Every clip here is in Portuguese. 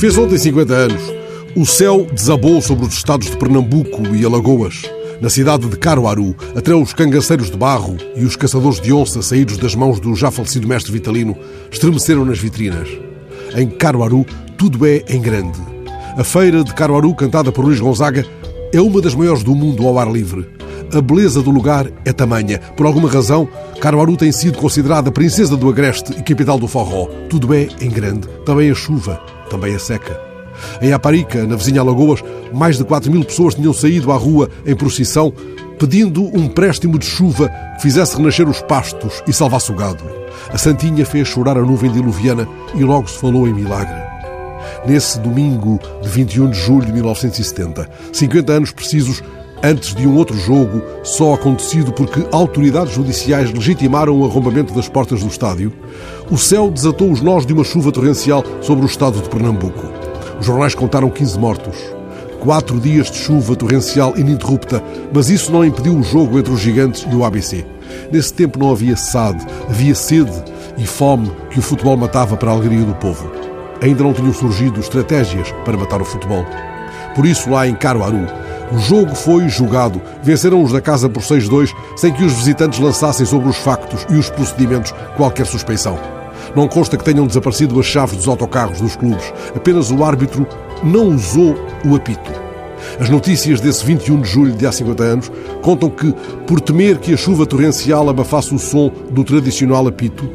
Fez ontem 50 anos. O céu desabou sobre os estados de Pernambuco e Alagoas. Na cidade de Caruaru, até os cangaceiros de barro e os caçadores de onça saídos das mãos do já falecido mestre Vitalino estremeceram nas vitrinas. Em Caruaru, tudo é em grande. A feira de Caruaru, cantada por Luís Gonzaga, é uma das maiores do mundo ao ar livre. A beleza do lugar é tamanha. Por alguma razão, Caruaru tem sido considerada princesa do agreste e capital do forró. Tudo é em grande. Também a chuva, também a seca. Em Aparica, na vizinha Alagoas, mais de 4 mil pessoas tinham saído à rua em procissão pedindo um préstimo de chuva que fizesse renascer os pastos e salvasse o gado. A Santinha fez chorar a nuvem diluviana e logo se falou em milagre. Nesse domingo de 21 de julho de 1970, 50 anos precisos antes de um outro jogo só acontecido porque autoridades judiciais legitimaram o arrombamento das portas do estádio, o céu desatou os nós de uma chuva torrencial sobre o estado de Pernambuco. Os jornais contaram 15 mortos. Quatro dias de chuva torrencial ininterrupta, mas isso não impediu o jogo entre os gigantes e o ABC. Nesse tempo não havia SAD, havia sede e fome que o futebol matava para a alegria do povo. Ainda não tinham surgido estratégias para matar o futebol. Por isso, lá em Caruaru, o jogo foi jogado. Venceram os da casa por 6-2, sem que os visitantes lançassem sobre os factos e os procedimentos qualquer suspeição. Não consta que tenham desaparecido as chaves dos autocarros dos clubes. Apenas o árbitro não usou o apito. As notícias desse 21 de julho de há 50 anos contam que, por temer que a chuva torrencial abafasse o som do tradicional apito,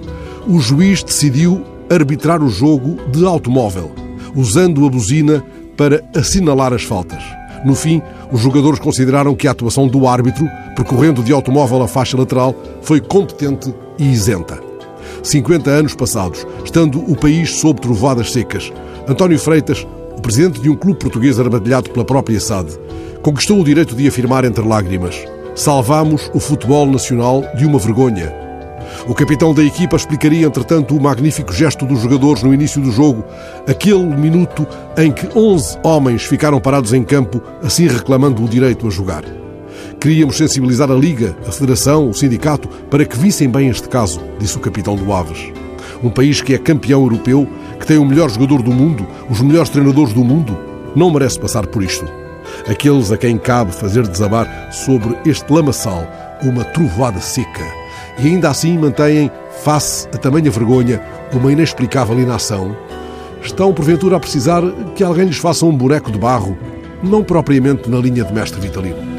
o juiz decidiu arbitrar o jogo de automóvel, usando a buzina para assinalar as faltas. No fim, os jogadores consideraram que a atuação do árbitro, percorrendo de automóvel a faixa lateral, foi competente e isenta. 50 anos passados, estando o país sob trovoadas secas, António Freitas, o presidente de um clube português armadilhado pela própria SAD, conquistou o direito de afirmar entre lágrimas: Salvamos o futebol nacional de uma vergonha o capitão da equipa explicaria, entretanto, o magnífico gesto dos jogadores no início do jogo, aquele minuto em que 11 homens ficaram parados em campo, assim reclamando o direito a jogar. Queríamos sensibilizar a Liga, a Federação, o Sindicato, para que vissem bem este caso, disse o capitão do Aves. Um país que é campeão europeu, que tem o melhor jogador do mundo, os melhores treinadores do mundo, não merece passar por isto. Aqueles a quem cabe fazer desabar sobre este lamaçal uma trovoada seca e ainda assim mantêm, face a tamanha vergonha, uma inexplicável inação, estão porventura a precisar que alguém lhes faça um boneco de barro, não propriamente na linha de mestre Vitalino.